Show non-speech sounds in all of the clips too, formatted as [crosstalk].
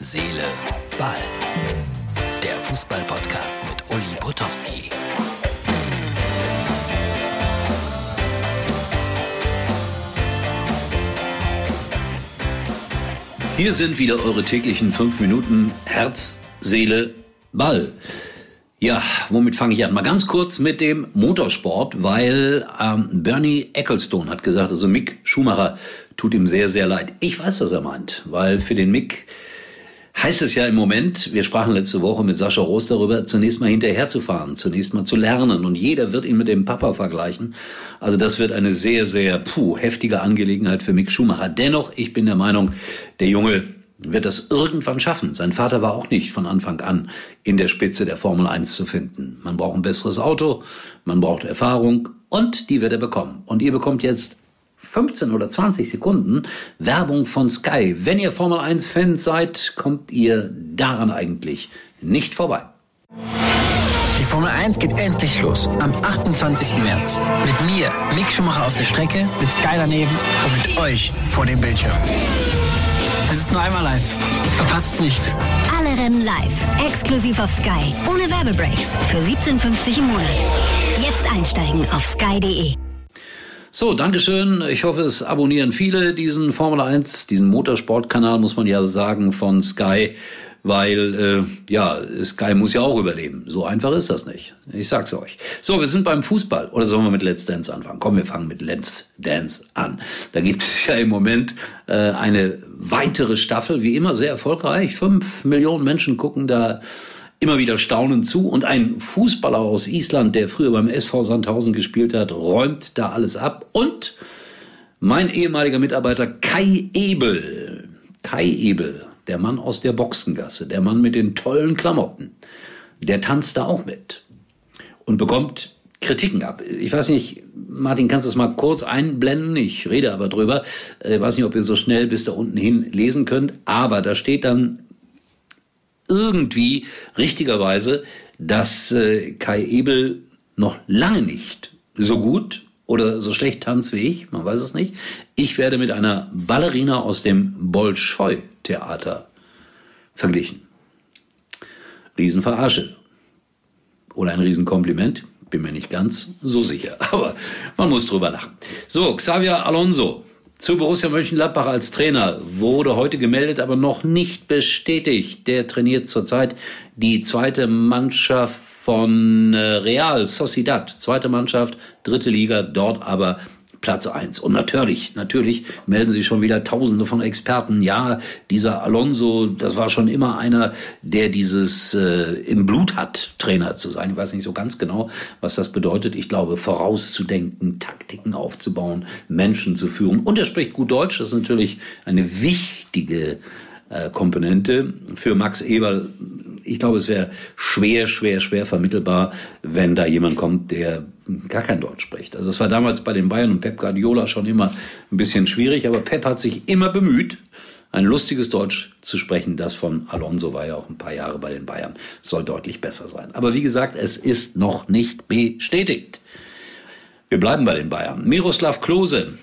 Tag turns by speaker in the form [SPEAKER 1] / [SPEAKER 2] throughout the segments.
[SPEAKER 1] Seele, Ball. Der Fußball-Podcast mit Uli Potowski.
[SPEAKER 2] Hier sind wieder eure täglichen fünf Minuten Herz, Seele, Ball. Ja, womit fange ich an? Mal ganz kurz mit dem Motorsport, weil ähm, Bernie Ecclestone hat gesagt, also Mick Schumacher tut ihm sehr, sehr leid. Ich weiß, was er meint, weil für den Mick heißt es ja im Moment, wir sprachen letzte Woche mit Sascha Roos darüber, zunächst mal hinterherzufahren, zunächst mal zu lernen und jeder wird ihn mit dem Papa vergleichen. Also das wird eine sehr, sehr puh, heftige Angelegenheit für Mick Schumacher. Dennoch, ich bin der Meinung, der Junge wird das irgendwann schaffen. Sein Vater war auch nicht von Anfang an in der Spitze der Formel 1 zu finden. Man braucht ein besseres Auto, man braucht Erfahrung und die wird er bekommen. Und ihr bekommt jetzt 15 oder 20 Sekunden Werbung von Sky. Wenn ihr Formel 1 Fans seid, kommt ihr daran eigentlich nicht vorbei.
[SPEAKER 3] Die Formel 1 geht endlich los. Am 28. März. Mit mir, Mick Schumacher auf der Strecke, mit Sky daneben und mit euch vor dem Bildschirm. Es ist nur einmal live. Verpasst es nicht.
[SPEAKER 4] Alle Rennen live. Exklusiv auf Sky. Ohne Werbebreaks. Für 17,50 im Monat. Jetzt einsteigen auf sky.de.
[SPEAKER 2] So, Dankeschön. Ich hoffe, es abonnieren viele diesen Formel 1, diesen Motorsportkanal, muss man ja sagen, von Sky, weil, äh, ja, Sky muss ja auch überleben. So einfach ist das nicht. Ich sag's euch. So, wir sind beim Fußball. Oder sollen wir mit Let's Dance anfangen? Komm, wir fangen mit Let's Dance an. Da gibt es ja im Moment äh, eine weitere Staffel, wie immer sehr erfolgreich. Fünf Millionen Menschen gucken da immer wieder staunend zu. Und ein Fußballer aus Island, der früher beim SV Sandhausen gespielt hat, räumt da alles ab. Und mein ehemaliger Mitarbeiter Kai Ebel, Kai Ebel, der Mann aus der Boxengasse, der Mann mit den tollen Klamotten, der tanzt da auch mit und bekommt Kritiken ab. Ich weiß nicht, Martin, kannst du es mal kurz einblenden? Ich rede aber drüber. Ich weiß nicht, ob ihr so schnell bis da unten hin lesen könnt, aber da steht dann irgendwie richtigerweise, dass äh, Kai Ebel noch lange nicht so gut oder so schlecht tanzt wie ich, man weiß es nicht. Ich werde mit einer Ballerina aus dem Bolschoi-Theater verglichen. Riesenverarsche. Oder ein Riesenkompliment, bin mir nicht ganz so sicher, [laughs] aber man muss drüber lachen. So, Xavier Alonso zu Borussia Mönchengladbach als Trainer wurde heute gemeldet, aber noch nicht bestätigt. Der trainiert zurzeit die zweite Mannschaft von äh, Real Sociedad, zweite Mannschaft, dritte Liga, dort aber Platz eins. Und natürlich, natürlich melden sich schon wieder Tausende von Experten. Ja, dieser Alonso, das war schon immer einer, der dieses äh, im Blut hat, Trainer zu sein. Ich weiß nicht so ganz genau, was das bedeutet. Ich glaube, vorauszudenken, Taktiken aufzubauen, Menschen zu führen. Und er spricht gut Deutsch. Das ist natürlich eine wichtige äh, Komponente für Max Eberl. Ich glaube, es wäre schwer, schwer, schwer vermittelbar, wenn da jemand kommt, der gar kein Deutsch spricht. Also es war damals bei den Bayern und Pep Guardiola schon immer ein bisschen schwierig, aber Pep hat sich immer bemüht, ein lustiges Deutsch zu sprechen. Das von Alonso war ja auch ein paar Jahre bei den Bayern, soll deutlich besser sein. Aber wie gesagt, es ist noch nicht bestätigt. Wir bleiben bei den Bayern. Miroslav Klose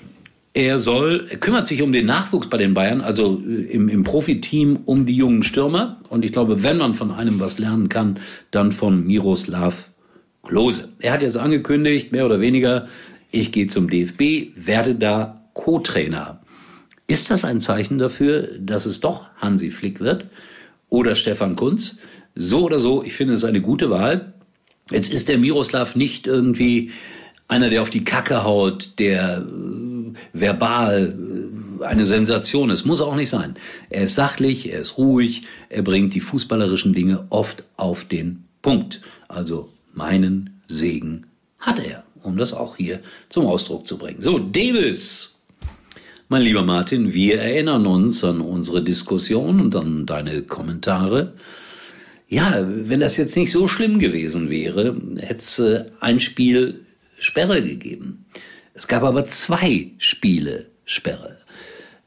[SPEAKER 2] er soll, er kümmert sich um den Nachwuchs bei den Bayern, also äh, im, im Profiteam um die jungen Stürmer. Und ich glaube, wenn man von einem was lernen kann, dann von Miroslav Klose. Er hat jetzt angekündigt, mehr oder weniger, ich gehe zum DFB, werde da Co-Trainer. Ist das ein Zeichen dafür, dass es doch Hansi Flick wird oder Stefan Kunz? So oder so, ich finde es eine gute Wahl. Jetzt ist der Miroslav nicht irgendwie einer, der auf die Kacke haut, der äh, verbal äh, eine Sensation ist. Muss auch nicht sein. Er ist sachlich, er ist ruhig, er bringt die fußballerischen Dinge oft auf den Punkt. Also meinen Segen hat er, um das auch hier zum Ausdruck zu bringen. So, Davis. Mein lieber Martin, wir erinnern uns an unsere Diskussion und an deine Kommentare. Ja, wenn das jetzt nicht so schlimm gewesen wäre, hätte es äh, ein Spiel Sperre gegeben. Es gab aber zwei Spiele Sperre.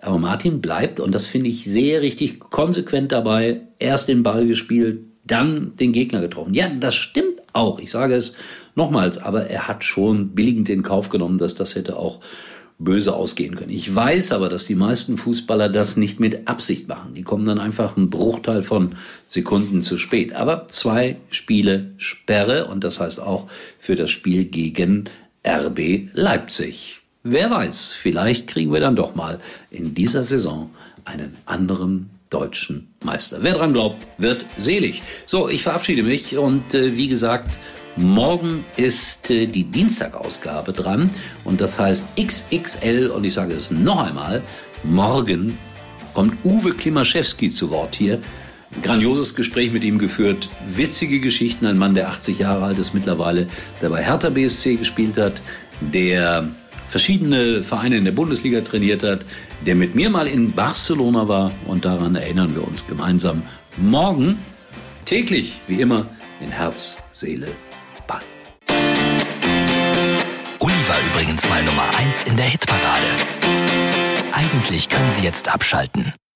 [SPEAKER 2] Aber Martin bleibt, und das finde ich sehr richtig konsequent dabei, erst den Ball gespielt, dann den Gegner getroffen. Ja, das stimmt auch. Ich sage es nochmals, aber er hat schon billigend in Kauf genommen, dass das hätte auch böse ausgehen können. Ich weiß aber, dass die meisten Fußballer das nicht mit Absicht machen. Die kommen dann einfach einen Bruchteil von Sekunden zu spät. Aber zwei Spiele Sperre und das heißt auch für das Spiel gegen RB Leipzig. Wer weiß, vielleicht kriegen wir dann doch mal in dieser Saison einen anderen deutschen Meister. Wer dran glaubt, wird selig. So, ich verabschiede mich und äh, wie gesagt, morgen ist äh, die Dienstagausgabe dran und das heißt XXL und ich sage es noch einmal, morgen kommt Uwe Klimaschewski zu Wort hier. Grandioses Gespräch mit ihm geführt, witzige Geschichten, ein Mann, der 80 Jahre alt ist mittlerweile, der bei Hertha BSC gespielt hat, der verschiedene Vereine in der Bundesliga trainiert hat, der mit mir mal in Barcelona war und daran erinnern wir uns gemeinsam morgen täglich, wie immer, in Herz, Seele, Ball.
[SPEAKER 1] Uli war übrigens mal Nummer 1 in der Hitparade. Eigentlich können Sie jetzt abschalten.